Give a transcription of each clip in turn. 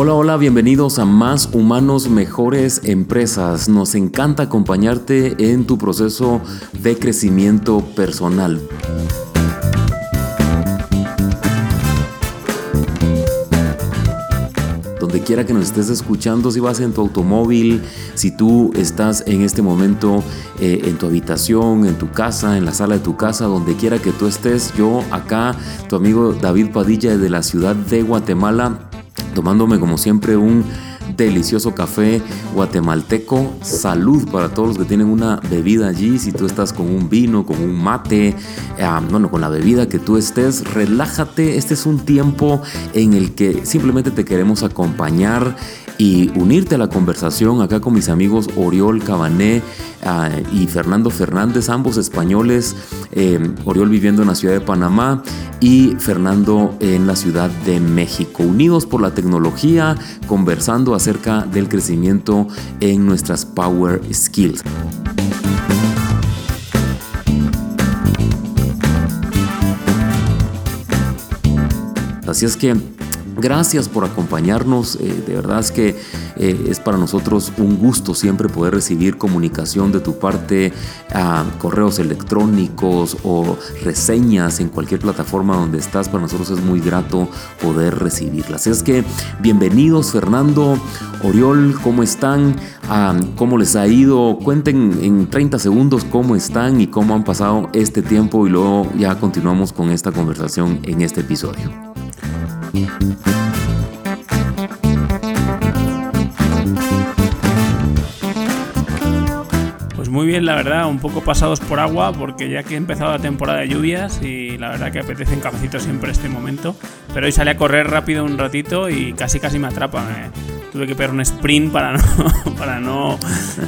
Hola, hola, bienvenidos a Más Humanos, Mejores Empresas. Nos encanta acompañarte en tu proceso de crecimiento personal. donde quiera que nos estés escuchando, si vas en tu automóvil, si tú estás en este momento eh, en tu habitación, en tu casa, en la sala de tu casa, donde quiera que tú estés, yo acá, tu amigo David Padilla de la ciudad de Guatemala, tomándome como siempre un delicioso café guatemalteco. Salud para todos los que tienen una bebida allí. Si tú estás con un vino, con un mate, ah, bueno, con la bebida que tú estés, relájate. Este es un tiempo en el que simplemente te queremos acompañar y unirte a la conversación acá con mis amigos Oriol Cabané ah, y Fernando Fernández, ambos españoles, eh, Oriol viviendo en la ciudad de Panamá y Fernando en la ciudad de México, unidos por la tecnología, conversando acerca del crecimiento en nuestras Power Skills. Así es que Gracias por acompañarnos. Eh, de verdad es que eh, es para nosotros un gusto siempre poder recibir comunicación de tu parte, a correos electrónicos o reseñas en cualquier plataforma donde estás. Para nosotros es muy grato poder recibirlas. Es que bienvenidos Fernando, Oriol, ¿cómo están? Ah, ¿Cómo les ha ido? Cuenten en 30 segundos cómo están y cómo han pasado este tiempo y luego ya continuamos con esta conversación en este episodio. Pues muy bien, la verdad, un poco pasados por agua, porque ya que ha empezado la temporada de lluvias y la verdad que apetece un cafecito siempre este momento. Pero hoy salí a correr rápido un ratito y casi casi me atrapa. tuve que pegar un sprint para no, para no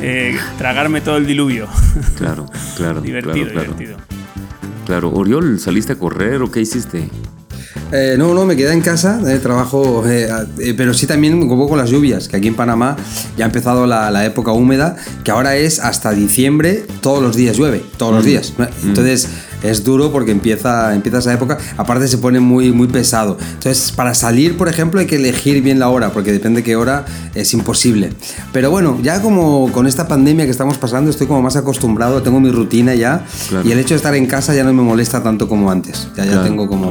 eh, tragarme todo el diluvio. Claro, claro. divertido, claro, divertido. Claro, Oriol, ¿saliste a correr o qué hiciste? Eh, no, no, me quedé en casa, eh, trabajo, eh, pero sí también un poco con las lluvias, que aquí en Panamá ya ha empezado la, época húmeda, que ahora es hasta diciembre, todos los días llueve, todos los mm. días. Mm. Es duro porque empieza, empieza esa época, aparte se pone muy, muy pesado. Entonces para salir, por ejemplo, hay que elegir bien la hora, porque depende de qué hora es imposible. Pero bueno, ya como con esta pandemia que estamos pasando, estoy como más acostumbrado, tengo mi rutina ya, y el hecho de estar en casa ya no me molesta tanto como antes. Ya, ya tengo como...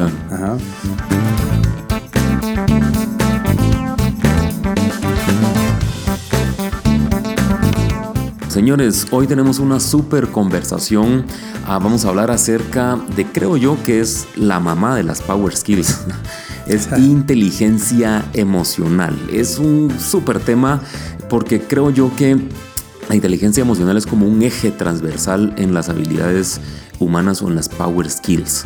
Señores, hoy tenemos una super conversación. Ah, vamos a hablar acerca de, creo yo, que es la mamá de las Power Skills. es inteligencia emocional. Es un súper tema porque creo yo que la inteligencia emocional es como un eje transversal en las habilidades humanas o en las Power Skills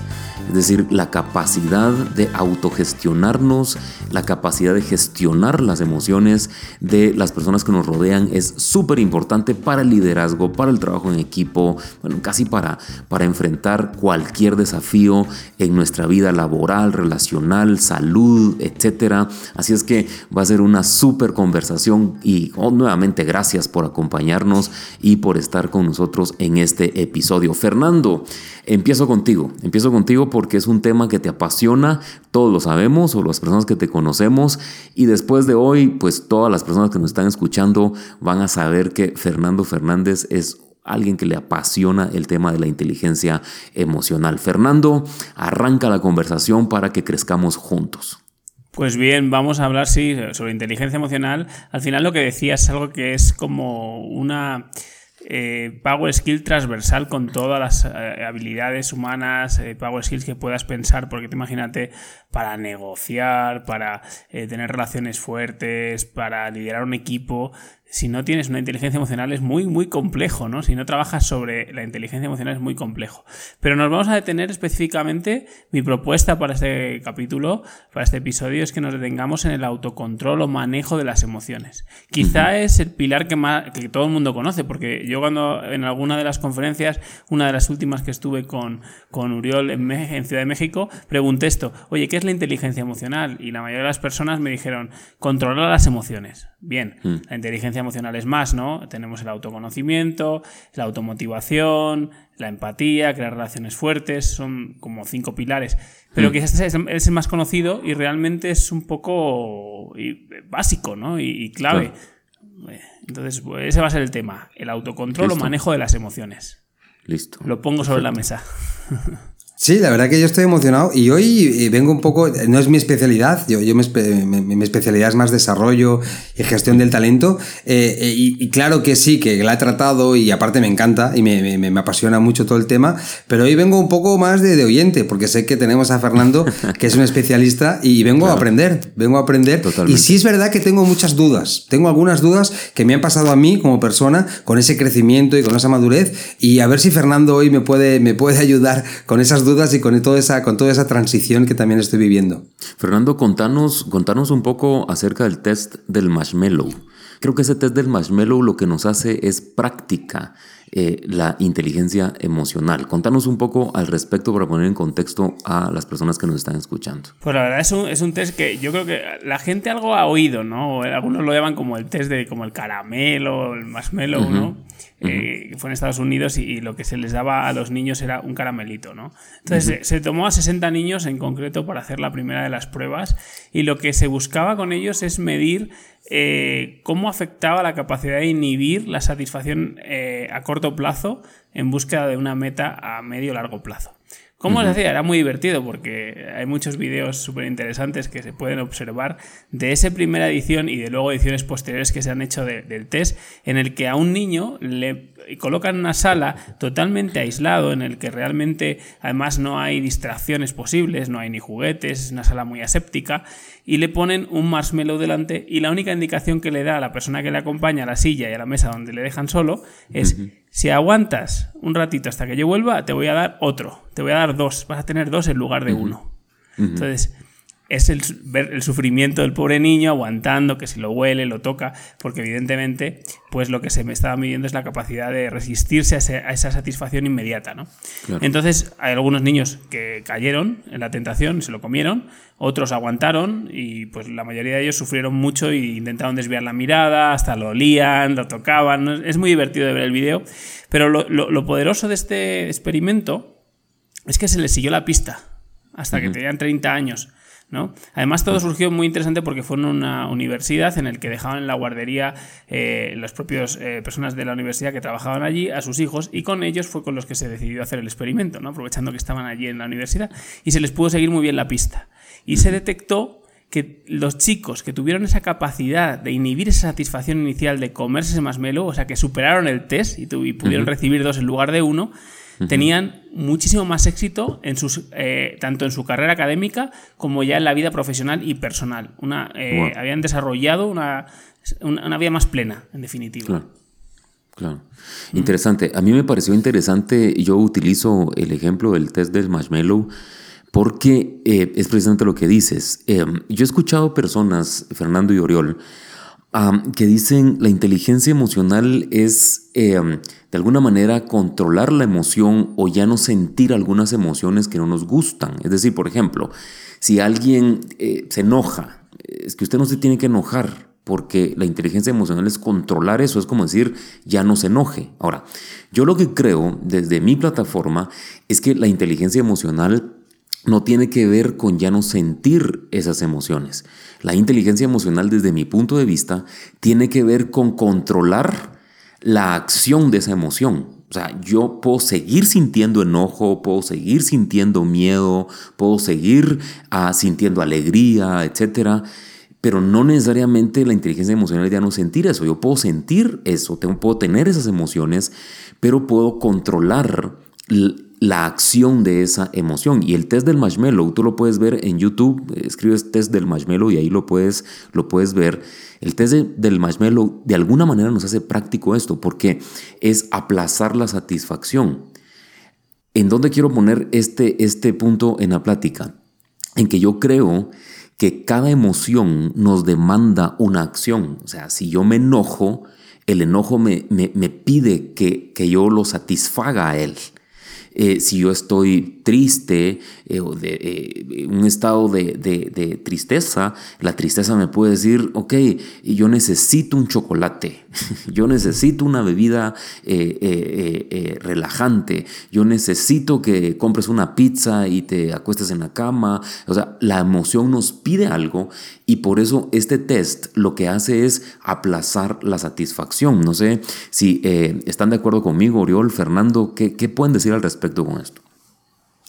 es decir, la capacidad de autogestionarnos, la capacidad de gestionar las emociones de las personas que nos rodean es súper importante para el liderazgo, para el trabajo en equipo, bueno, casi para, para enfrentar cualquier desafío en nuestra vida laboral, relacional, salud, etc. Así es que va a ser una súper conversación y oh, nuevamente gracias por acompañarnos y por estar con nosotros en este episodio. Fernando, empiezo contigo, empiezo contigo porque es un tema que te apasiona, todos lo sabemos, o las personas que te conocemos, y después de hoy, pues todas las personas que nos están escuchando van a saber que Fernando Fernández es alguien que le apasiona el tema de la inteligencia emocional. Fernando, arranca la conversación para que crezcamos juntos. Pues bien, vamos a hablar, sí, sobre inteligencia emocional. Al final lo que decías es algo que es como una eh, power skill transversal con todas las eh, habilidades humanas, eh, power skills que puedas pensar, porque te imagínate para negociar, para tener relaciones fuertes, para liderar un equipo, si no tienes una inteligencia emocional es muy, muy complejo, ¿no? Si no trabajas sobre la inteligencia emocional es muy complejo. Pero nos vamos a detener específicamente, mi propuesta para este capítulo, para este episodio, es que nos detengamos en el autocontrol o manejo de las emociones. Quizá es el pilar que, más, que todo el mundo conoce, porque yo cuando en alguna de las conferencias, una de las últimas que estuve con, con Uriol en, en Ciudad de México, pregunté esto, oye, ¿qué es la inteligencia emocional? Y la mayoría de las personas me dijeron, controlar las emociones. Bien, la inteligencia emocional es más, ¿no? Tenemos el autoconocimiento, la automotivación, la empatía, crear relaciones fuertes, son como cinco pilares. Pero mm. quizás es, el más conocido y realmente es un poco básico, ¿no? Y, clave. Entonces, pues, ese va a ser el tema, el autocontrol o manejo de las emociones. Listo. Lo pongo sobre la mesa. Sí, la verdad que yo estoy emocionado y hoy eh, vengo un poco, no es mi especialidad, yo, yo mi, especialidad es más desarrollo y gestión del talento eh, eh, y, claro que sí, que la he tratado y aparte me encanta y me, me, apasiona mucho todo el tema, pero hoy vengo un poco más de, de, oyente porque sé que tenemos a Fernando que es un especialista y vengo a aprender, vengo a aprender. Y sí es verdad que tengo muchas dudas, tengo algunas dudas que me han pasado a mí como persona con ese crecimiento y con esa madurez y a ver si Fernando hoy me puede, me puede ayudar con esas dudas y con toda esa, con toda esa transición que también estoy viviendo. Fernando, contanos, contanos un poco acerca del test del marshmallow. Creo que ese test del marshmallow lo que nos hace es práctica eh, la inteligencia emocional. Contanos un poco al respecto para poner en contexto a las personas que nos están escuchando. Pues la verdad es un, es un test que yo creo que la gente algo ha oído, ¿no? Algunos lo llaman como el test de como el caramelo, el marshmallow, ¿no? Eh, que fue en Estados Unidos y, lo que se les daba a los niños era un caramelito, ¿no? Entonces se, tomó a 60 niños en concreto para hacer la primera de las pruebas y lo que se buscaba con ellos es medir eh, cómo afectaba la capacidad de inhibir la satisfacción eh, a corto plazo en búsqueda de una meta a medio largo plazo. Como os decía, era muy divertido porque hay muchos vídeos súper interesantes que se pueden observar de esa primera edición y de luego ediciones posteriores que se han hecho del test, en el que a un niño le colocan una sala totalmente aislado, en el que realmente además no hay distracciones posibles, no hay ni juguetes, es una sala muy aséptica, y le ponen un marshmallow delante y la única indicación que le da a la persona que le acompaña a la silla y a la mesa donde le dejan solo es si aguantas un ratito hasta que yo vuelva, te voy a dar otro, te voy a dar dos, vas a tener dos en lugar de uno. Entonces, es el, ver el sufrimiento del pobre niño aguantando, que si lo huele, lo toca, porque evidentemente, pues lo que se me estaba midiendo es la capacidad de resistirse a, esa satisfacción inmediata, ¿no? Entonces, hay algunos niños que cayeron en la tentación, se lo comieron, otros aguantaron y pues la mayoría de ellos sufrieron mucho e intentaron desviar la mirada, hasta lo olían, lo tocaban, es muy divertido de ver el vídeo, pero lo, lo, poderoso de este experimento es que se les siguió la pista hasta que tenían 30 años. Además, todo surgió muy interesante porque fue en una universidad en el que dejaban en la guardería eh, las propias eh, personas de la universidad que trabajaban allí a sus hijos y con ellos fue con los que se decidió hacer el experimento, ¿no? aprovechando que estaban allí en la universidad y se les pudo seguir muy bien la pista. Y se detectó que los chicos que tuvieron esa capacidad de inhibir esa satisfacción inicial de comerse ese masmelo, o sea, que superaron el test y, pudieron recibir dos en lugar de uno, tenían muchísimo más éxito en sus, eh, tanto en su carrera académica como ya en la vida profesional y personal. Una, eh, Habían desarrollado una, una, vida más plena, en definitiva. Claro. Claro. Interesante. A mí me pareció interesante, yo utilizo el ejemplo del test del marshmallow porque eh, es precisamente lo que dices. Em, yo he escuchado personas, Fernando y Oriol, que dicen la inteligencia emocional es em, de alguna manera controlar la emoción o ya no sentir algunas emociones que no nos gustan. Es decir, por ejemplo, si alguien eh, se enoja, es que usted no se tiene que enojar porque la inteligencia emocional es controlar eso, es como decir, ya no se enoje. Ahora, yo lo que creo desde mi plataforma es que la inteligencia emocional no tiene que ver con ya no sentir esas emociones. La inteligencia emocional desde mi punto de vista tiene que ver con controlar la acción de esa emoción. O sea, yo puedo seguir sintiendo enojo, puedo seguir sintiendo miedo, puedo seguir ah, sintiendo alegría, etcétera, pero no necesariamente la inteligencia emocional ya no sentir eso. Yo puedo sentir eso, puedo tener esas emociones, pero puedo controlar la acción de esa emoción. Y el test del marshmallow, tú lo puedes ver en YouTube, escribes test del marshmallow y ahí lo puedes, lo puedes ver. El test del marshmallow de alguna manera nos hace práctico esto, porque es aplazar la satisfacción. ¿En dónde quiero poner este, este punto en la plática? En que yo creo que cada emoción nos demanda una acción. O sea, si yo me enojo, el enojo me, me, me pide que, que yo lo satisfaga a él. Eh, si yo estoy triste eh, o de eh, un estado de, de, tristeza, la tristeza me puede decir, ok, yo necesito un chocolate, yo necesito una bebida relajante, yo necesito que compres una pizza y te acuestes en la cama. O sea, la emoción nos pide algo y por eso este test lo que hace es aplazar la satisfacción. No sé si están de acuerdo conmigo, Oriol, Fernando, ¿qué, ¿qué pueden decir al respecto con esto?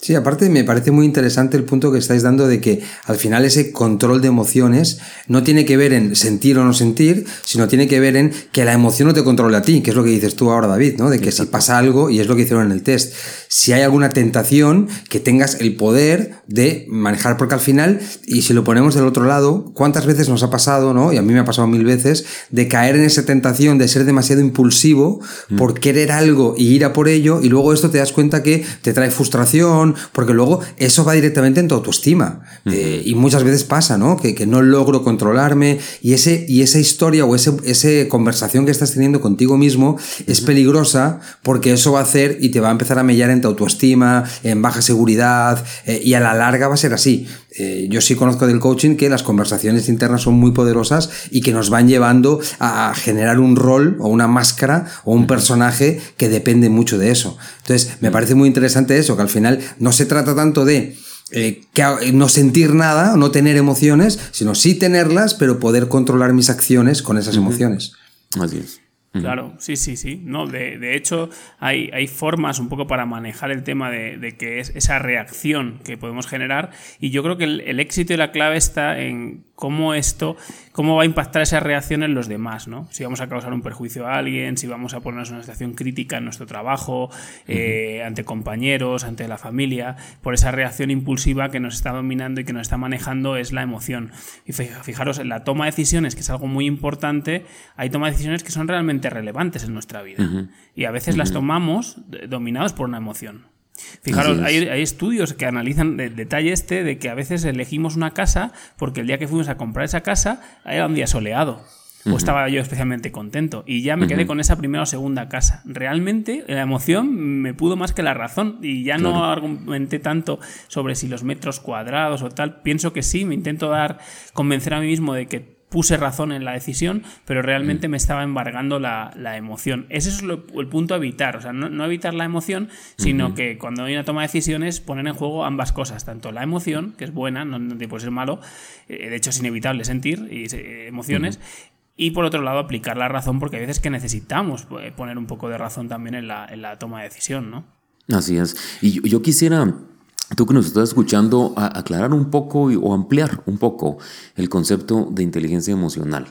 Sí, aparte me parece muy interesante el punto que estáis dando de que al final ese control de emociones no tiene que ver en sentir o no sentir, sino tiene que ver en que la emoción no te controle a ti, que es lo que dices tú ahora, David, ¿no? De que si pasa algo, y es lo que hicieron en el test, si hay alguna tentación, que tengas el poder de manejar, porque al final, y si lo ponemos del otro lado, ¿cuántas veces nos ha pasado, ¿no? Y a mí me ha pasado mil veces, de caer en esa tentación de ser demasiado impulsivo mm. por querer algo y ir a por ello, y luego esto te das cuenta que te trae frustración, porque luego eso va directamente en tu autoestima. Eh, y muchas veces pasa, ¿no? Que, no logro controlarme y, ese, y esa historia o esa ese conversación que estás teniendo contigo mismo es peligrosa porque eso va a hacer y te va a empezar a mellar en tu autoestima, en baja seguridad eh, y a la larga va a ser así. Eh, yo sí conozco del coaching que las conversaciones internas son muy poderosas y que nos van llevando a generar un rol o una máscara o un personaje que depende mucho de eso. Entonces, me parece muy interesante eso, que al final no se trata tanto de eh, no sentir nada, no tener emociones, sino sí tenerlas, pero poder controlar mis acciones con esas emociones. Así es. Claro, sí, sí, sí. No, de, hecho, hay, hay, formas un poco para manejar el tema de, de, que es esa reacción que podemos generar. Y yo creo que el, el éxito y la clave está en cómo esto, cómo va a impactar esa reacción en los demás, ¿no? Si vamos a causar un perjuicio a alguien, si vamos a ponernos en una situación crítica en nuestro trabajo, eh, ante compañeros, ante la familia, por esa reacción impulsiva que nos está dominando y que nos está manejando es la emoción. Y fijaros, en la toma de decisiones, que es algo muy importante, hay toma de decisiones que son realmente relevantes en nuestra vida. Y a veces las tomamos dominados por una emoción. Fijaros, hay, estudios que analizan el detalle este de que a veces elegimos una casa porque el día que fuimos a comprar esa casa era un día soleado. O estaba yo especialmente contento. Y ya me quedé con esa primera o segunda casa. Realmente la emoción me pudo más que la razón. Y ya no argumenté tanto sobre si los metros cuadrados o tal. Pienso que sí, me intento dar, convencer a mí mismo de que puse razón en la decisión, pero realmente mm. me estaba embargando la, emoción. Ese es el punto a evitar, o sea, no, evitar la emoción, sino que cuando hay una toma de decisiones poner en juego ambas cosas, tanto la emoción, que es buena, no, puede ser malo, eh, de hecho es inevitable sentir y, eh, emociones, Y por otro lado, aplicar la razón, porque hay veces que necesitamos eh, poner un poco de razón también en la, en la toma de decisión, ¿no? Así es. Y yo quisiera tú que nos estás escuchando, aclarar un poco o ampliar un poco el concepto de inteligencia emocional.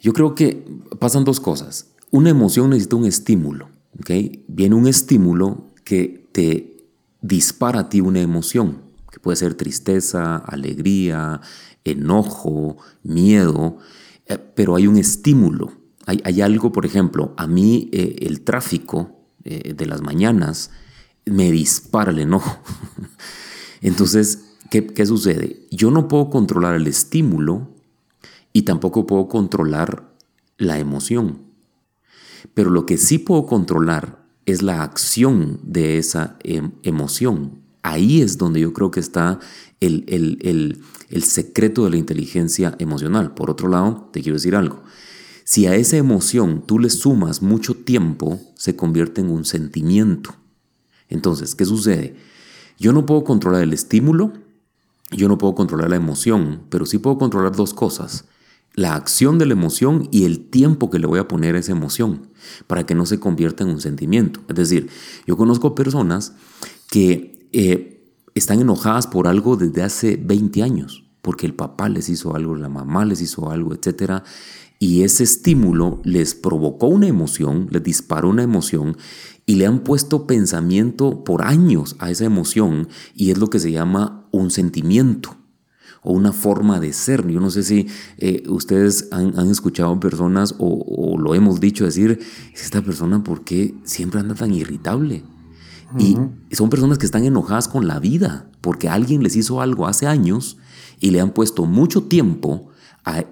Yo creo que pasan dos cosas. Una emoción necesita un estímulo. ¿okay? Viene un estímulo que te dispara a ti una emoción, que puede ser tristeza, alegría, enojo, miedo, eh, pero hay un estímulo. Hay, algo, por ejemplo, a mí eh, el tráfico eh, de las mañanas, me dispara el enojo. Entonces, ¿qué, sucede? Yo no puedo controlar el estímulo y tampoco puedo controlar la emoción. Pero lo que sí puedo controlar es la acción de esa em, emoción. Ahí es donde yo creo que está el, el, secreto de la inteligencia emocional. Por otro lado, te quiero decir algo. Si a esa emoción tú le sumas mucho tiempo, se convierte en un sentimiento. Entonces, ¿qué sucede? Yo no puedo controlar el estímulo, yo no puedo controlar la emoción, pero sí puedo controlar dos cosas. La acción de la emoción y el tiempo que le voy a poner a esa emoción para que no se convierta en un sentimiento. Es decir, yo conozco personas que eh, están enojadas por algo desde hace 20 años, porque el papá les hizo algo, la mamá les hizo algo, etc. Y ese estímulo les provocó una emoción, les disparó una emoción y le han puesto pensamiento por años a esa emoción y es lo que se llama un sentimiento o una forma de ser. Yo no sé si eh, ustedes han, escuchado personas o, lo hemos dicho decir, esta persona por qué siempre anda tan irritable. Y son personas que están enojadas con la vida porque alguien les hizo algo hace años y le han puesto mucho tiempo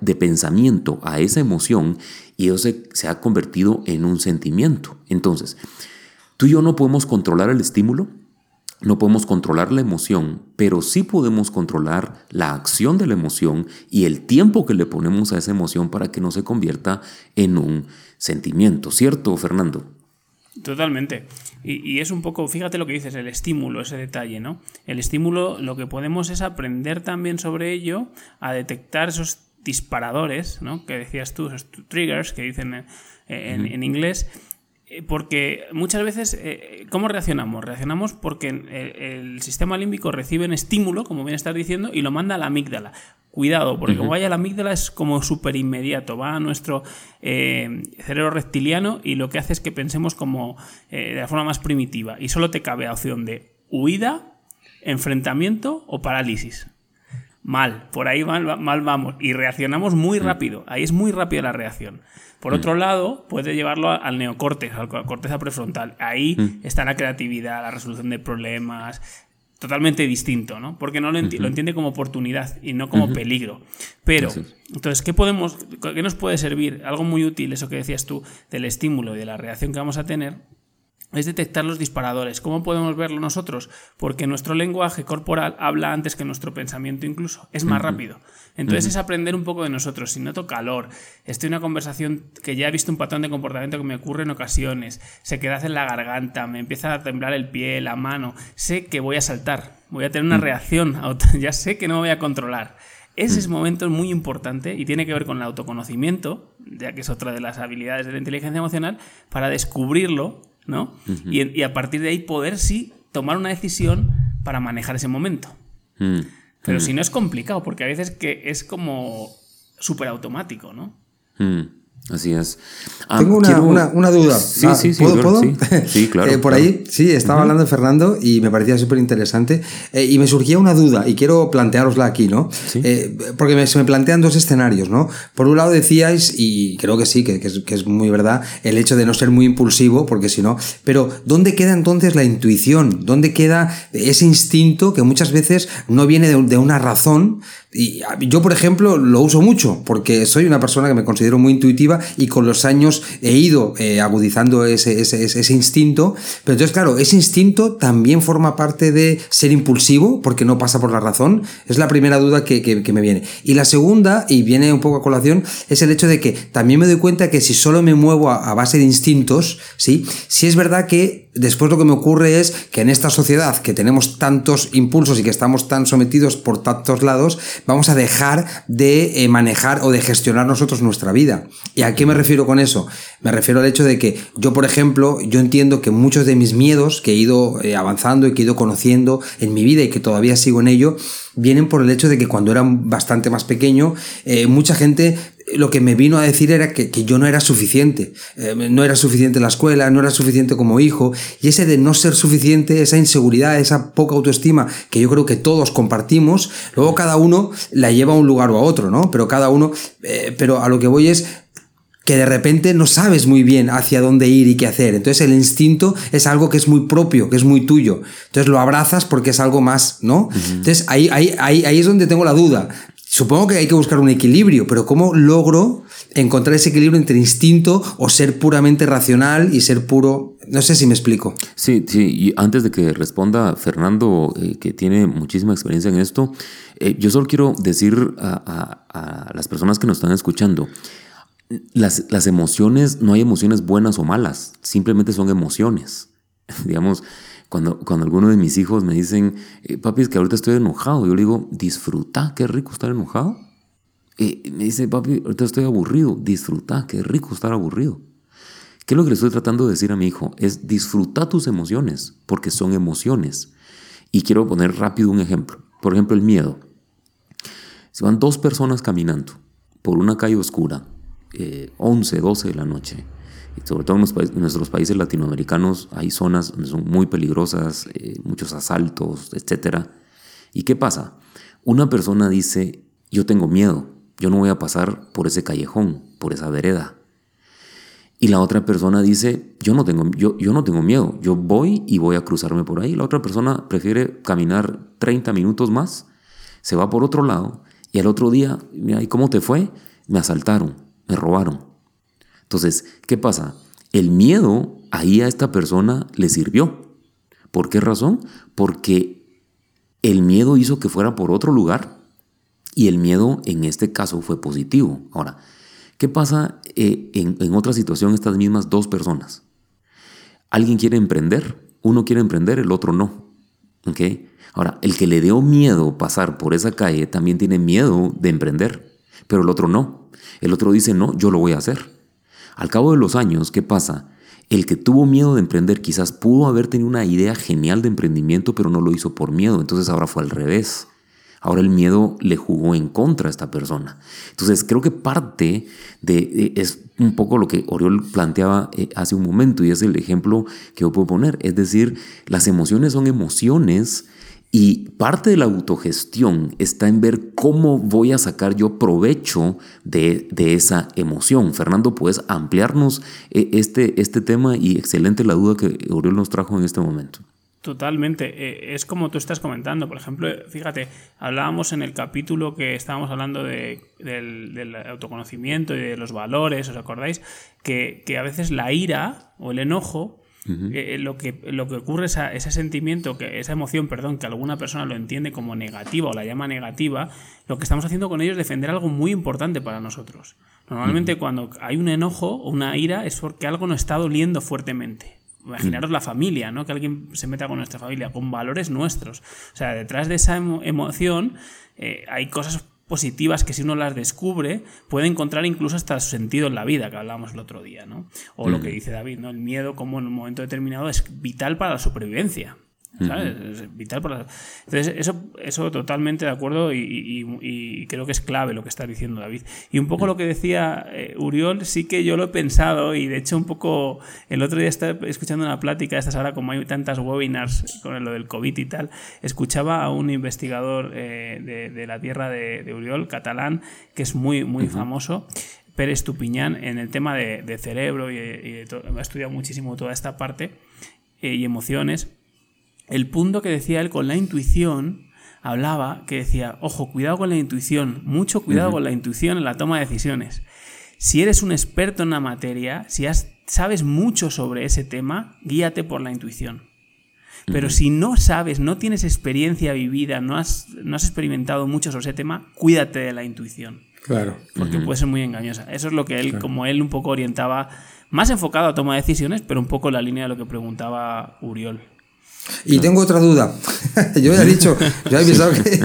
de pensamiento a esa emoción y eso se ha convertido en un sentimiento. Entonces, Tú y yo no podemos controlar el estímulo, no podemos controlar la emoción, pero sí podemos controlar la acción de la emoción y el tiempo que le ponemos a esa emoción para que no se convierta en un sentimiento, ¿cierto, Fernando? Totalmente. Y, es un poco, fíjate lo que dices, el estímulo, ese detalle, ¿no? El estímulo, lo que podemos es aprender también sobre ello, a detectar esos disparadores, ¿no? Que decías tú, esos triggers que dicen en, en inglés, eh, porque muchas veces, eh, ¿cómo reaccionamos? Reaccionamos porque el, sistema límbico recibe un estímulo, como bien estás diciendo, y lo manda a la amígdala. Cuidado, porque como vaya a la amígdala es como súper inmediato, va a nuestro eh, cerebro reptiliano y lo que hace es que pensemos como de la forma más primitiva. Y solo te cabe la opción de huida, enfrentamiento o parálisis. Mal, por ahí mal, mal vamos. Y reaccionamos muy rápido, ahí es muy rápida la reacción. Por otro lado, puede llevarlo al neocórtex, a la corteza prefrontal. Ahí mm. está la creatividad, la resolución de problemas, totalmente distinto, ¿no? Porque no lo, entiende como oportunidad y no como peligro. Pero, entonces, ¿qué podemos, qué nos puede servir? Algo muy útil, eso que decías tú, del estímulo y de la reacción que vamos a tener, es detectar los disparadores. ¿Cómo podemos verlo nosotros? Porque nuestro lenguaje corporal habla antes que nuestro pensamiento incluso. Es más rápido. Entonces es aprender un poco de nosotros. Si noto calor, estoy en una conversación que ya he visto un patrón de comportamiento que me ocurre en ocasiones, se queda en la garganta, me empieza a temblar el pie, la mano, sé que voy a saltar, voy a tener una reacción, ya sé que no me voy a controlar. Ese es momento muy importante y tiene que ver con el autoconocimiento, ya que es otra de las habilidades de la inteligencia emocional, para descubrirlo ¿no? y, a partir de ahí poder sí tomar una decisión para manejar ese momento. Mm. Pero mm. si no es complicado, porque a veces que es como súper automático, ¿no? Mm. Así es. Ah, Tengo una, duda. Sí, ah, sí, sí. ¿Puedo? Sí, claro. Eh, por ahí, sí, estaba hablando de Fernando y me parecía súper interesante. Eh, y me surgía una duda y quiero plantearosla aquí, ¿no? Eh, porque se me plantean dos escenarios, ¿no? Por un lado decíais, y creo que sí, que, es, muy verdad, el hecho de no ser muy impulsivo, porque si no. Pero, ¿dónde queda entonces la intuición? ¿Dónde queda ese instinto que muchas veces no viene de, de una razón, y yo, por ejemplo, lo uso mucho porque soy una persona que me considero muy intuitiva y con los años he ido eh, agudizando ese, ese, instinto. Pero entonces, claro, ese instinto también forma parte de ser impulsivo porque no pasa por la razón. Es la primera duda que, que, me viene. Y la segunda, y viene un poco a colación, es el hecho de que también me doy cuenta que si solo me muevo a, a base de instintos, ¿sí? Si es verdad que después lo que me ocurre es que en esta sociedad que tenemos tantos impulsos y que estamos tan sometidos por tantos lados, vamos a dejar de eh, manejar o de gestionar nosotros nuestra vida. ¿Y a qué me refiero con eso? Me refiero al hecho de que yo, por ejemplo, yo entiendo que muchos de mis miedos que he ido eh, avanzando y que he ido conociendo en mi vida y que todavía sigo en ello, vienen por el hecho de que cuando era bastante más pequeño, eh, mucha gente lo que me vino a decir era que, yo no era suficiente. Eh, no era suficiente la escuela, no era suficiente como hijo. Y ese de no ser suficiente, esa inseguridad, esa poca autoestima que yo creo que todos compartimos, luego cada uno la lleva a un lugar o a otro, ¿no? Pero cada uno, eh, pero a lo que voy es que de repente no sabes muy bien hacia dónde ir y qué hacer. Entonces el instinto es algo que es muy propio, que es muy tuyo. Entonces lo abrazas porque es algo más, ¿no? Entonces ahí, ahí, ahí, ahí es donde tengo la duda. Supongo que hay que buscar un equilibrio, pero ¿cómo logro encontrar ese equilibrio entre instinto o ser puramente racional y ser puro... No sé si me explico. Sí, sí, y antes de que responda Fernando, eh, que tiene muchísima experiencia en esto, eh, yo solo quiero decir a, las personas que nos están escuchando, las, las emociones, no hay emociones buenas o malas, simplemente son emociones. Digamos, cuando, cuando algunos de mis hijos me dicen, eh, papi, es que ahorita estoy enojado, yo le digo, disfruta, qué rico estar enojado. Y me dice, papi, ahorita estoy aburrido, disfruta, qué rico estar aburrido. ¿Qué es lo que le estoy tratando de decir a mi hijo? Es disfruta tus emociones, porque son emociones. Y quiero poner rápido un ejemplo. Por ejemplo, el miedo. Si van dos personas caminando por una calle oscura, 11, eh, 12 de la noche, sobre todo en, nuestros países latinoamericanos hay zonas donde son muy peligrosas, eh, muchos asaltos, etc. ¿Y qué pasa? Una persona dice, yo tengo miedo, yo no voy a pasar por ese callejón, por esa vereda. Y la otra persona dice, yo no tengo, yo, yo no tengo miedo, yo voy y voy a cruzarme por ahí. La otra persona prefiere caminar 30 minutos más, se va por otro lado y al otro día, ¿y cómo te fue? Me asaltaron, me robaron. Entonces, ¿qué pasa? El miedo ahí a esta persona le sirvió. ¿Por qué razón? Porque el miedo hizo que fuera por otro lugar y el miedo en este caso fue positivo. Ahora, ¿qué pasa eh, en, otra situación estas mismas dos personas? Alguien quiere emprender, uno quiere emprender, el otro no. ¿Ok? Ahora, el que le dio miedo pasar por esa calle también tiene miedo de emprender, pero el otro no. El otro dice, no, yo lo voy a hacer. Al cabo de los años, ¿qué pasa? El que tuvo miedo de emprender quizás pudo haber tenido una idea genial de emprendimiento, pero no lo hizo por miedo. Entonces ahora fue al revés. Ahora el miedo le jugó en contra a esta persona. Entonces creo que parte de, es un poco lo que Oriol planteaba eh, hace un momento y es el ejemplo que yo puedo poner. Es decir, las emociones son emociones y parte de la autogestión está en ver cómo voy a sacar yo provecho de, esa emoción. Fernando, ¿puedes ampliarnos eh, este, este tema? Y excelente la duda que Oriol nos trajo en este momento. Totalmente. Eh, es como tú estás comentando. Por ejemplo, fíjate, hablábamos en el capítulo que estábamos hablando de, del, autoconocimiento y de los valores, ¿os acordáis? Que, que a veces la ira o el enojo eh, eh, lo, que, lo que ocurre es ese sentimiento, que, esa emoción, perdón, que alguna persona lo entiende como negativa o la llama negativa, lo que estamos haciendo con ellos es defender algo muy importante para nosotros. Normalmente cuando hay un enojo o una ira es porque algo nos está doliendo fuertemente. Imaginaros la familia, ¿no? Que alguien se meta con nuestra familia, con valores nuestros. O sea, detrás de esa emoción eh, hay cosas positivas que si uno las descubre puede encontrar incluso hasta su sentido en la vida que hablábamos el otro día, ¿no? O lo que dice David, ¿no? El miedo como en un momento determinado es vital para la supervivencia. Es vital para... Entonces, eso, eso totalmente de acuerdo y, creo que es clave lo que está diciendo David. Y un poco lo que decía eh, Uriol, sí que yo lo he pensado y de hecho un poco el otro día estaba escuchando una plática, estas ahora como hay tantas webinars con lo del COVID y tal, escuchaba a un investigador eh, de, la tierra de, Uriol, catalán, que es muy, muy famoso. Pérez Tupiñán en el tema de, cerebro y, ha estudiado muchísimo toda esta parte eh, y emociones el punto que decía él con la intuición, hablaba que decía, ojo, cuidado con la intuición, mucho cuidado con la intuición en la toma de decisiones. Si eres un experto en la materia, si sabes mucho sobre ese tema, guíate por la intuición. Pero si no sabes, no tienes experiencia vivida, no has, no has experimentado mucho sobre ese tema, cuídate de la intuición. Claro. Porque puede ser muy engañosa. Eso es lo que él, como él un poco orientaba, más enfocado a toma de decisiones, pero un poco en la línea de lo que preguntaba Uriol. Y tengo otra duda. yo ya he dicho, yo he avisado que.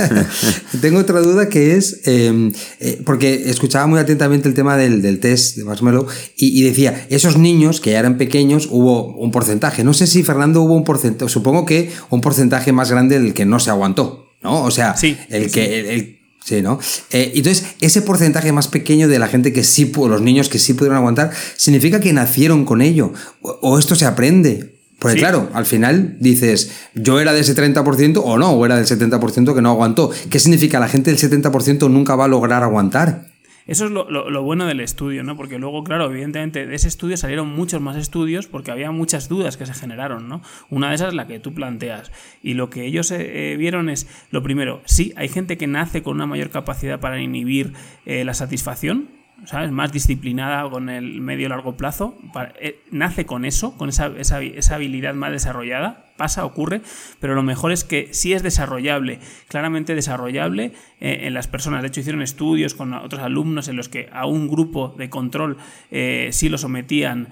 tengo otra duda que es. Em, eh, porque escuchaba muy atentamente el tema del, test de Marshmallow y, decía, esos niños que ya eran pequeños, hubo un porcentaje. No sé si Fernando hubo un porcentaje, supongo que un porcentaje más grande del que no se aguantó, ¿no? O sea, el que. Sí, ¿no? Eh, entonces, ese porcentaje más pequeño de la gente que sí, los niños que sí pudieron aguantar, ¿significa que nacieron con ello? o esto se aprende? Porque claro, al final dices, yo era de ese 30% o no, o era del 70% que no aguantó. ¿Qué significa? La gente del 70% nunca va a lograr aguantar. Eso es lo, bueno del estudio, ¿no? Porque luego, claro, evidentemente de ese estudio salieron muchos más estudios porque había muchas dudas que se generaron, ¿no? Una de esas es la que tú planteas. Y lo que ellos eh, eh, vieron es, lo primero, sí, hay gente que nace con una mayor capacidad para inhibir eh, la satisfacción, ¿sabes? Más disciplinada con el medio largo plazo, eh, nace con eso, con esa, esa, habilidad más desarrollada, pasa, ocurre, pero lo mejor es que sí es desarrollable, claramente desarrollable eh, en las personas. De hecho, hicieron estudios con otros alumnos en los que a un grupo de control eh, sí lo sometían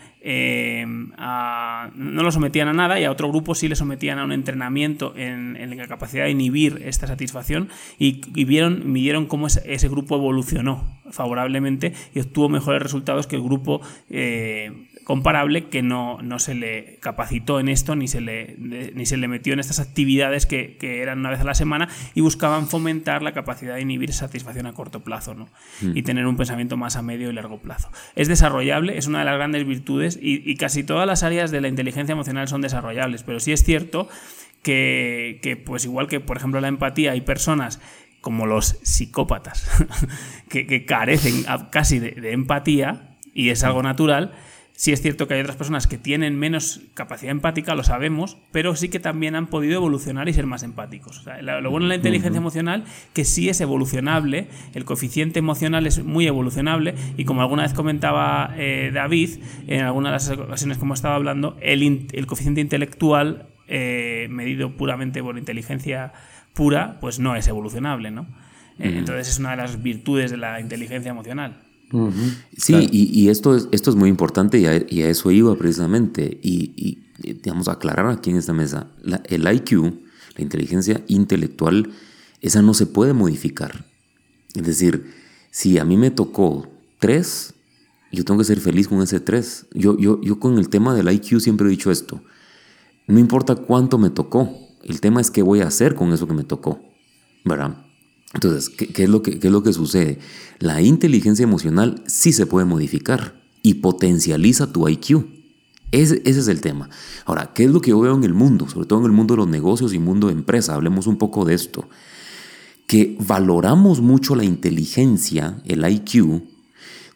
a, no lo sometían a nada y a otro grupo sí le sometían a un entrenamiento en, la capacidad de inhibir esta satisfacción y, vieron, midieron cómo ese grupo evolucionó favorablemente y obtuvo mejores resultados que el grupo eh, comparable que no, no, se le capacitó en esto ni se le, ni se le metió en estas actividades que, eran una vez a la semana y buscaban fomentar la capacidad de inhibir satisfacción a corto plazo ¿no? Mm. y tener un pensamiento más a medio y largo plazo. Es desarrollable, es una de las grandes virtudes y, y casi todas las áreas de la inteligencia emocional son desarrollables, pero sí es cierto que, que, pues igual que por ejemplo la empatía hay personas como los psicópatas, que, carecen casi de, empatía, y es algo natural, Sí es cierto que hay otras personas que tienen menos capacidad empática, lo sabemos, pero sí que también han podido evolucionar y ser más empáticos. lo, bueno de la inteligencia emocional que sí es evolucionable, el coeficiente emocional es muy evolucionable y como alguna vez comentaba eh, David, en alguna de las ocasiones como estaba hablando, el, el coeficiente intelectual eh, medido puramente por inteligencia pura, pues no es evolucionable, ¿no? Entonces es una de las virtudes de la inteligencia emocional. Sí, y, esto, es, esto es muy importante y a, eso iba precisamente. Y, digamos, aclarar aquí en esta mesa, el IQ, la inteligencia intelectual, esa no se puede modificar. Es decir, si a mí me tocó tres, yo tengo que ser feliz con ese tres. Yo, yo, yo con el tema del IQ siempre he dicho esto. No importa cuánto me tocó, el tema es qué voy a hacer con eso que me tocó. ¿Verdad? Entonces, ¿qué, es lo que, es lo que sucede? La inteligencia emocional sí se puede modificar y potencializa tu IQ. Ese, ese, es el tema. Ahora, ¿qué es lo que yo veo en el mundo? Sobre todo en el mundo de los negocios y mundo de empresa. Hablemos un poco de esto. Que valoramos mucho la inteligencia, el IQ,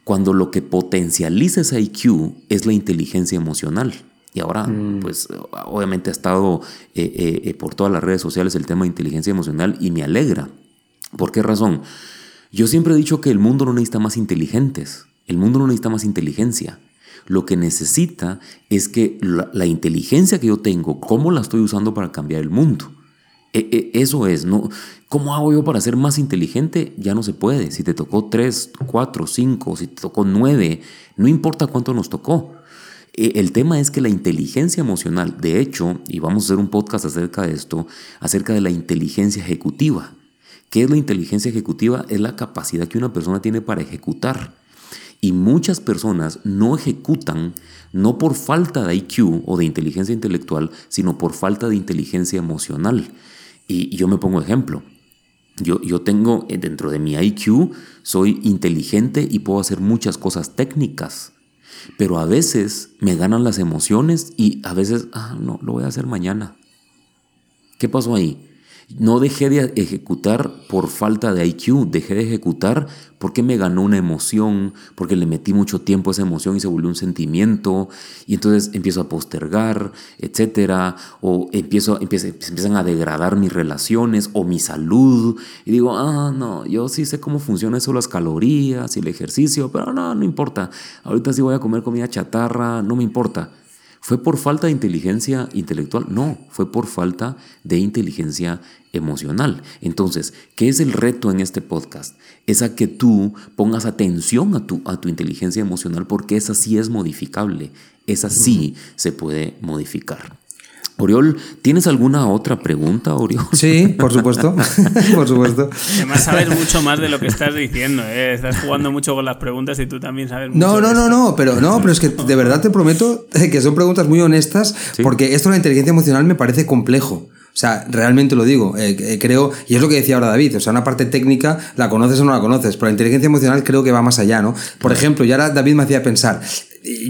cuando lo que potencializa ese IQ es la inteligencia emocional. Y ahora, mm. pues obviamente ha estado eh, eh, eh, por todas las redes sociales el tema de inteligencia emocional y me alegra ¿Por qué razón? Yo siempre he dicho que el mundo no necesita más inteligentes, el mundo no necesita más inteligencia. Lo que necesita es que la, inteligencia que yo tengo, cómo la estoy usando para cambiar el mundo. E, e, eso es, ¿no? ¿Cómo hago yo para ser más inteligente? Ya no se puede. Si te tocó 3, 4, 5, si te tocó 9, no importa cuánto nos tocó. E, el tema es que la inteligencia emocional, de hecho, y vamos a hacer un podcast acerca de esto, acerca de la inteligencia ejecutiva. ¿Qué es la inteligencia ejecutiva? Es la capacidad que una persona tiene para ejecutar. Y muchas personas no ejecutan no por falta de IQ o de inteligencia intelectual, sino por falta de inteligencia emocional. Y yo me pongo ejemplo. Yo, yo tengo eh, dentro de mi IQ, soy inteligente y puedo hacer muchas cosas técnicas. Pero a veces me ganan las emociones y a veces, ah, no, lo voy a hacer mañana. ¿Qué pasó ahí? No dejé de ejecutar por falta de IQ, dejé de ejecutar porque me ganó una emoción, porque le metí mucho tiempo a esa emoción y se volvió un sentimiento, y entonces empiezo a postergar, etcétera, o empiezo, empiezo, empiezan a degradar mis relaciones o mi salud, y digo, ah, no, yo sí sé cómo funciona eso, las calorías y el ejercicio, pero no, no importa, ahorita sí voy a comer comida chatarra, no me importa. ¿Fue por falta de inteligencia intelectual? No, fue por falta de inteligencia emocional. Entonces, ¿qué es el reto en este podcast? Es a que tú pongas atención a tu, a tu inteligencia emocional porque esa sí es modificable, esa sí se puede modificar. Oriol, ¿tienes alguna otra pregunta, Oriol? Sí, por supuesto. por supuesto. Además, sabes mucho más de lo que estás diciendo. ¿eh? Estás jugando mucho con las preguntas y tú también sabes mucho. No, no, no, no, pero no, pero es que de verdad te prometo que son preguntas muy honestas, porque esto de la inteligencia emocional me parece complejo. O sea, realmente lo digo, eh, eh, creo, y es lo que decía ahora David, o sea, una parte técnica la conoces o no la conoces, pero la inteligencia emocional creo que va más allá, ¿no? Por ejemplo, y ahora David me hacía pensar,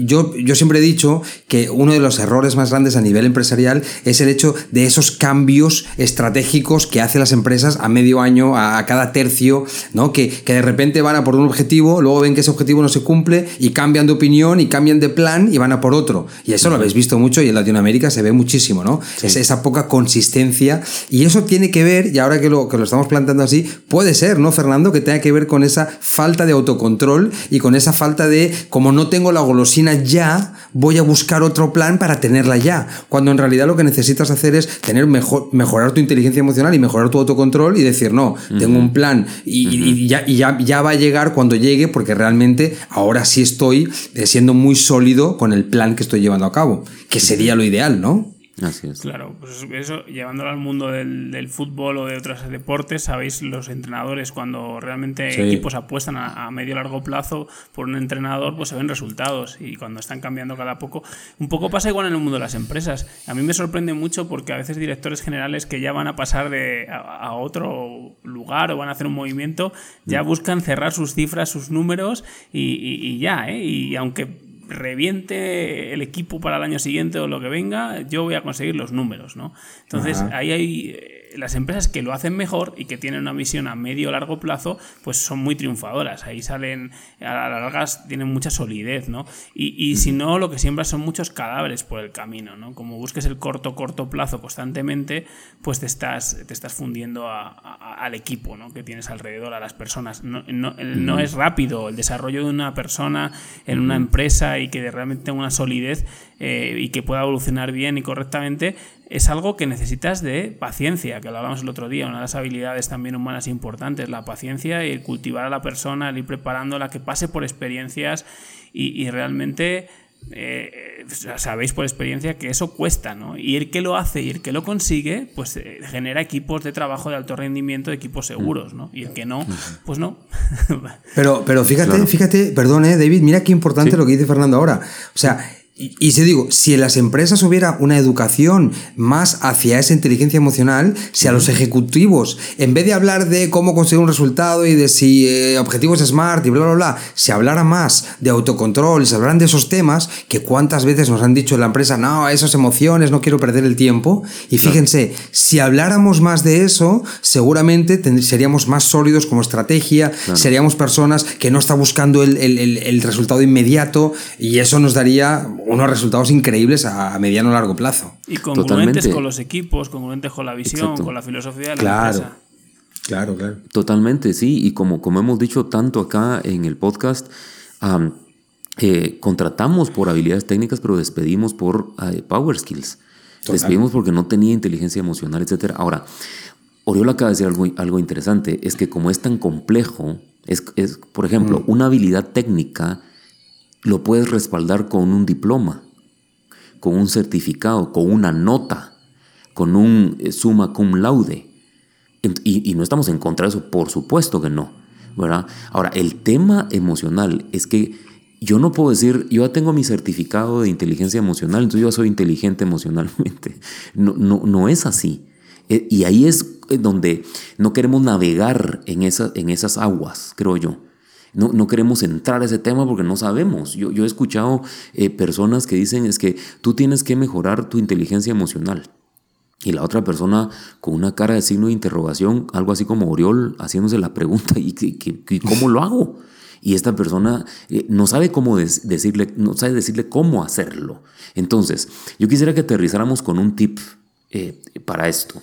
yo, yo siempre he dicho que uno de los errores más grandes a nivel empresarial es el hecho de esos cambios estratégicos que hacen las empresas a medio año, a, cada tercio, ¿no? Que, que, de repente van a por un objetivo, luego ven que ese objetivo no se cumple y cambian de opinión y cambian de plan y van a por otro. Y eso lo habéis visto mucho y en Latinoamérica se ve muchísimo, ¿no? Es esa poca consistencia y eso tiene que ver, y ahora que lo, que lo estamos planteando así, puede ser, ¿no, Fernando? Que tenga que ver con esa falta de autocontrol y con esa falta de, como no tengo la golosina, ya, voy a buscar otro plan para tenerla ya. Cuando en realidad lo que necesitas hacer es tener mejor, mejorar tu inteligencia emocional y mejorar tu autocontrol y decir, no, tengo un plan y, ya, ya, ya, va a llegar cuando llegue porque realmente ahora sí estoy eh, siendo muy sólido con el plan que estoy llevando a cabo, que sería lo ideal, ¿no? Así es. Claro, pues eso, llevándolo al mundo del, fútbol o de otros deportes, sabéis los entrenadores cuando realmente equipos apuestan a, medio largo plazo por un entrenador, pues se ven resultados y cuando están cambiando cada poco. Un poco pasa igual en el mundo de las empresas. A mí me sorprende mucho porque a veces directores generales que ya van a pasar de, a, otro lugar o van a hacer un movimiento, ya mm. buscan cerrar sus cifras, sus números y, y ya, ¿eh? Y aunque reviente el equipo para el año siguiente o lo que venga, yo voy a conseguir los números, ¿no? Entonces, ahí hay las empresas que lo hacen mejor y que tienen una visión a medio o largo plazo, pues son muy triunfadoras. Ahí salen, a las largas tienen mucha solidez, ¿no? Y, si no, lo que siembra son muchos cadáveres por el camino, ¿no? Como busques el corto, corto plazo constantemente, pues te estás, te estás fundiendo al equipo, ¿no? Que tienes alrededor, a las personas. No, no, es rápido el desarrollo de una persona en una empresa y que realmente tenga una solidez eh, y que pueda evolucionar bien y correctamente, es algo que necesitas de paciencia, que lo hablábamos el otro día, una de las habilidades también humanas importantes, la paciencia y cultivar a la persona, el ir preparándola, que pase por experiencias y, realmente... Eh, sabéis por experiencia que eso cuesta, ¿no? Y el que lo hace y el que lo consigue, pues eh, genera equipos de trabajo de alto rendimiento, equipos seguros, ¿no? Y el que no, pues no. pero, pero fíjate, fíjate, perdón, David, mira qué importante lo que dice Fernando ahora. O sea, y, si digo, si en las empresas hubiera una educación más hacia esa inteligencia emocional, si a los ejecutivos, en vez de hablar de cómo conseguir un resultado y de si eh, objetivos smart y bla, bla, bla, se hablara más de autocontrol y se hablaran de esos temas, que cuántas veces nos han dicho en la empresa, no, esas emociones, no quiero perder el tiempo. Y fíjense, si habláramos más de eso, seguramente seríamos más sólidos como estrategia, seríamos personas que no está buscando el, el, el resultado inmediato y eso nos daría unos resultados increíbles a mediano o largo plazo. Y congruentes con los equipos, congruentes con la visión, con la filosofía de la claro. empresa. Claro, claro. Totalmente, sí. Y como, como hemos dicho tanto acá en el podcast, eh, contratamos por habilidades técnicas, pero despedimos por eh, power skills. Despedimos porque no tenía inteligencia emocional, etc. Ahora, Oriola acaba de decir algo, algo interesante, es que como es tan complejo, es, es por ejemplo, mm. una habilidad técnica lo puedes respaldar con un diploma, con un certificado, con una nota, con un eh, summa cum laude. Y, no estamos en contra de eso, por supuesto que no. ¿verdad? Ahora, el tema emocional es que yo no puedo decir, yo ya tengo mi certificado de inteligencia emocional, entonces yo soy inteligente emocionalmente. No, no, no es así. Eh, y ahí es eh, donde no queremos navegar en, en esas aguas, creo yo. No, queremos entrar a ese tema porque no sabemos. Yo, he escuchado eh, personas que dicen es que tú tienes que mejorar tu inteligencia emocional. Y la otra persona con una cara de signo de interrogación, algo así como Oriol, haciéndose la pregunta, ¿y, cómo lo hago? Y esta persona eh, no sabe cómo decirle, no sabe decirle cómo hacerlo. Entonces, yo quisiera que aterrizáramos con un tip eh, para esto.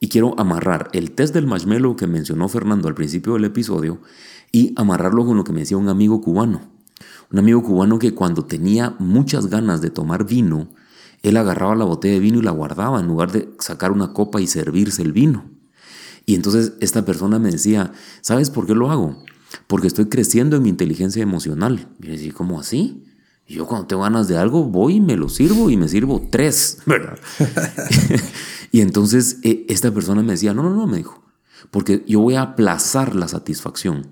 Y quiero amarrar el test del marshmallow que mencionó Fernando al principio del episodio y amarrarlo con lo que me decía un amigo cubano. Un amigo cubano que cuando tenía muchas ganas de tomar vino, él agarraba la botella de vino y la guardaba en lugar de sacar una copa y servirse el vino. Y entonces esta persona me decía, ¿sabes por qué lo hago? Porque estoy creciendo en mi inteligencia emocional. Y yo decía, ¿cómo así? Yo cuando tengo ganas de algo voy me lo sirvo y me sirvo tres, ¿verdad? y entonces eh, esta persona me decía, no, no, no, me dijo, porque yo voy a aplazar la satisfacción.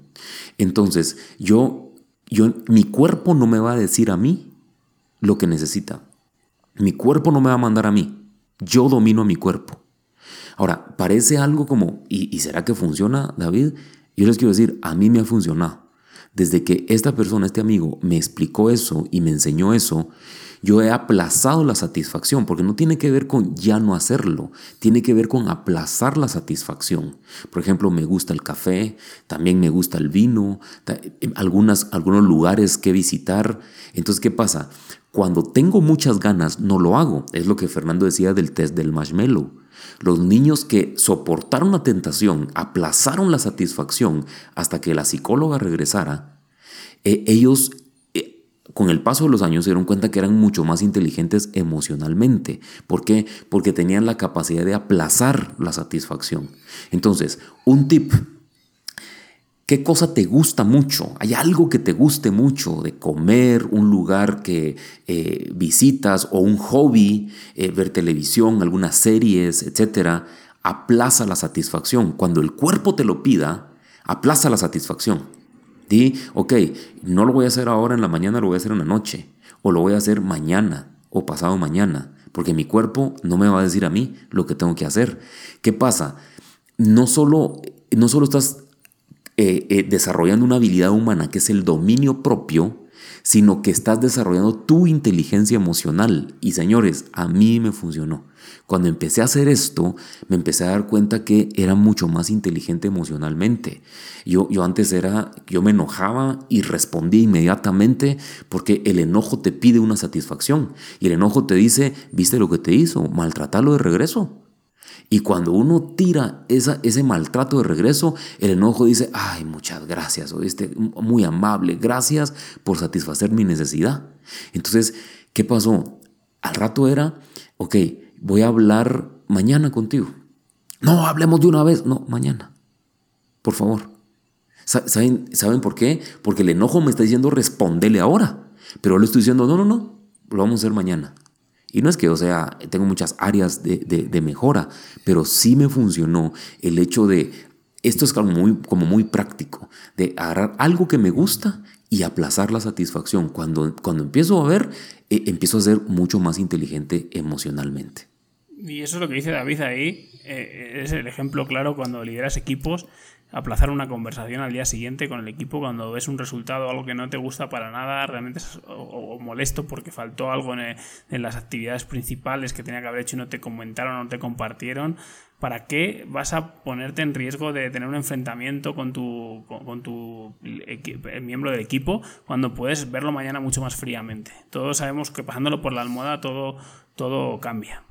Entonces, yo, yo, mi cuerpo no me va a decir a mí lo que necesita. Mi cuerpo no me va a mandar a mí. Yo domino a mi cuerpo. Ahora, parece algo como, ¿y, ¿y será que funciona, David? Yo les quiero decir, a mí me ha funcionado. Desde que esta persona, este amigo, me explicó eso y me enseñó eso, yo he aplazado la satisfacción, porque no tiene que ver con ya no hacerlo, tiene que ver con aplazar la satisfacción. Por ejemplo, me gusta el café, también me gusta el vino, algunas, algunos lugares que visitar. Entonces, ¿qué pasa? Cuando tengo muchas ganas, no lo hago. Es lo que Fernando decía del test del marshmallow. Los niños que soportaron la tentación, aplazaron la satisfacción hasta que la psicóloga regresara, eh, ellos con el paso de los años se dieron cuenta que eran mucho más inteligentes emocionalmente. ¿Por qué? Porque tenían la capacidad de aplazar la satisfacción. Entonces, un tip. ¿Qué cosa te gusta mucho? ¿Hay algo que te guste mucho de comer, un lugar que eh, visitas o un hobby, eh, ver televisión, algunas series, etcétera? Aplaza la satisfacción. Cuando el cuerpo te lo pida, aplaza la satisfacción. Di, ok, no lo voy a hacer ahora en la mañana, lo voy a hacer en la noche. O lo voy a hacer mañana o pasado mañana. Porque mi cuerpo no me va a decir a mí lo que tengo que hacer. ¿Qué pasa? No solo, no solo estás eh, eh, desarrollando una habilidad humana que es el dominio propio, sino que estás desarrollando tu inteligencia emocional. Y señores, a mí me funcionó. Cuando empecé a hacer esto, me empecé a dar cuenta que era mucho más inteligente emocionalmente. Yo, yo antes era, yo me enojaba y respondía inmediatamente porque el enojo te pide una satisfacción y el enojo te dice, viste lo que te hizo, maltratarlo de regreso. Y cuando uno tira ese maltrato de regreso, el enojo dice, ay, muchas gracias, oíste, muy amable, gracias por satisfacer mi necesidad. Entonces, ¿qué pasó? Al rato era, ok, voy a hablar mañana contigo. No, hablemos de una vez, no, mañana. Por favor. ¿Saben, ¿Saben por qué? Porque el enojo me está diciendo respondele ahora. Pero le estoy diciendo, no, no, no, lo vamos a hacer mañana. Y no es que, o sea, tengo muchas áreas de, mejora, pero sí me funcionó el hecho de, esto es como muy, como muy práctico, de agarrar algo que me gusta y aplazar la satisfacción. Cuando, cuando empiezo a ver, eh, empiezo a ser mucho más inteligente emocionalmente. Y eso es lo que dice David ahí, eh, es el ejemplo claro cuando lideras equipos aplazar una conversación al día siguiente con el equipo cuando ves un resultado, algo que no te gusta para nada, realmente o, molesto porque faltó algo en, en, las actividades principales que tenía que haber hecho y no te comentaron no te compartieron. ¿Para qué vas a ponerte en riesgo de tener un enfrentamiento con tu, con, tu miembro del equipo cuando puedes verlo mañana mucho más fríamente? Todos sabemos que pasándolo por la almohada todo, todo cambia.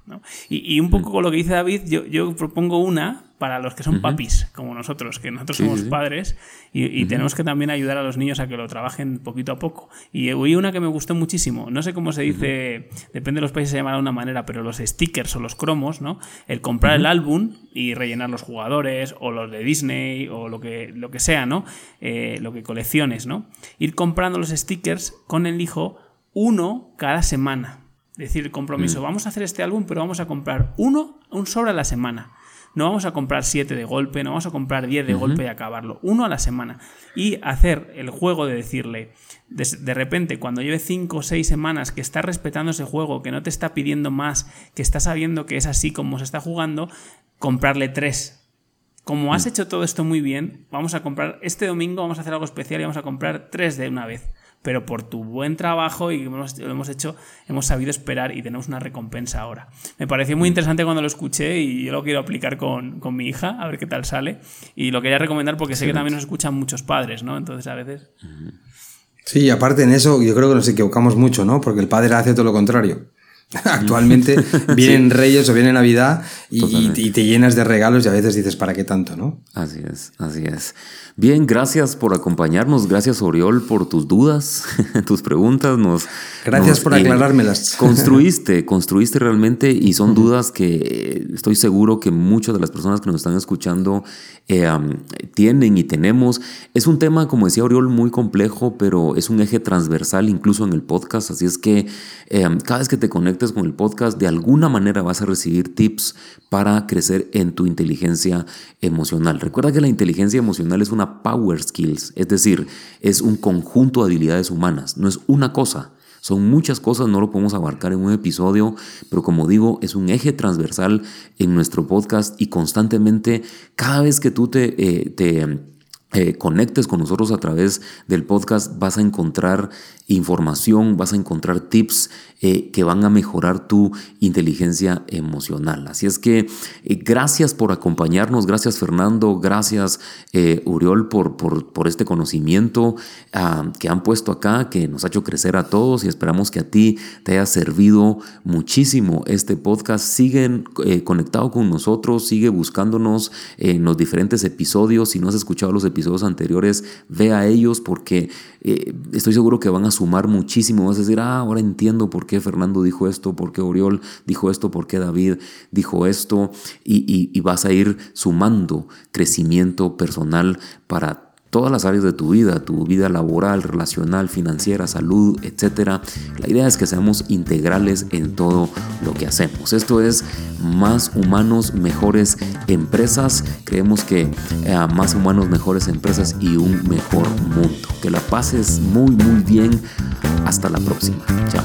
Y, un poco con lo que dice David, yo, yo propongo una para los que son papis, como nosotros, que nosotros somos padres y, tenemos que también ayudar a los niños a que lo trabajen poquito a poco. Y oí una que me gustó muchísimo, no sé cómo se dice, depende de los países se llamará de una manera, pero los stickers o los cromos, ¿no? El comprar el álbum y rellenar los jugadores o los de Disney o lo que, lo que sea, ¿no? Eh, lo que colecciones, ¿no? Ir comprando los stickers con el hijo uno cada semana. Es decir, el compromiso, mm. vamos a hacer este álbum, pero vamos a comprar uno, un sobre a la semana. No vamos a comprar 7 de golpe, no vamos a comprar 10 de golpe y acabarlo. Uno a la semana. Y hacer el juego de decirle, de, repente, cuando lleve 5 o 6 semanas que está respetando ese juego, que no te está pidiendo más, que está sabiendo que es así como se está jugando, comprarle 3 como has mm. hecho todo esto muy bien, vamos a comprar este domingo, vamos a hacer algo especial y vamos a comprar tres de una vez pero por tu buen trabajo y lo hemos hecho, hemos sabido esperar y tenemos una recompensa ahora. Me pareció muy mm. interesante cuando lo escuché y yo lo quiero aplicar con, mi hija, a ver qué tal sale. Y lo quería recomendar porque sé que también nos escuchan muchos padres, ¿no? Entonces a veces... Sí, aparte en eso yo creo que nos equivocamos mucho, ¿no? Porque el padre hace todo lo contrario. Actualmente vienen Reyes o viene Navidad y, y, te llenas de regalos y a veces dices, ¿para qué tanto, no? Así es, así es. Bien, gracias por acompañarnos. Gracias, Oriol, por tus dudas, tus preguntas. Nos, gracias por aclarármelas. construiste, construiste realmente y son dudas que estoy seguro que muchas de las personas que nos están escuchando eh, tienen y tenemos. Es un tema, como decía Oriol, muy complejo, pero es un eje transversal incluso en el podcast. Así es que eh, cada vez que te con el podcast, de alguna manera vas a recibir tips para crecer en tu inteligencia emocional. Recuerda que la inteligencia emocional es una power skills, es decir, es un conjunto de habilidades humanas, no es una cosa. Son muchas cosas, no lo podemos abarcar en un episodio, pero como digo, es un eje transversal en nuestro podcast y constantemente, cada vez que tú te, eh, te eh, conectes con nosotros a través del podcast, vas a encontrar información, vas a encontrar tips eh, que van a mejorar tu inteligencia emocional. Así es que eh, gracias por acompañarnos, gracias Fernando, gracias Uriol por, por, este conocimiento ah, que han puesto acá, que nos ha hecho crecer a todos y esperamos que a ti te haya servido muchísimo este podcast. Siguen conectado con nosotros, sigue buscándonos en los diferentes episodios. Si no has escuchado los episodios anteriores, ve a ellos porque estoy seguro que van a sumar muchísimo. Vas a decir, ah, ahora entiendo por qué Fernando dijo esto, por qué Oriol dijo esto, por qué David dijo esto. Y, y vas a ir sumando crecimiento personal para todas las áreas de tu vida, tu vida laboral, relacional, financiera, salud, etc. La idea es que seamos integrales en todo lo que hacemos. Esto es más humanos, mejores empresas. Creemos que eh, más humanos, mejores empresas y un mejor mundo. Que la pases muy, muy bien. Hasta la próxima. Chao.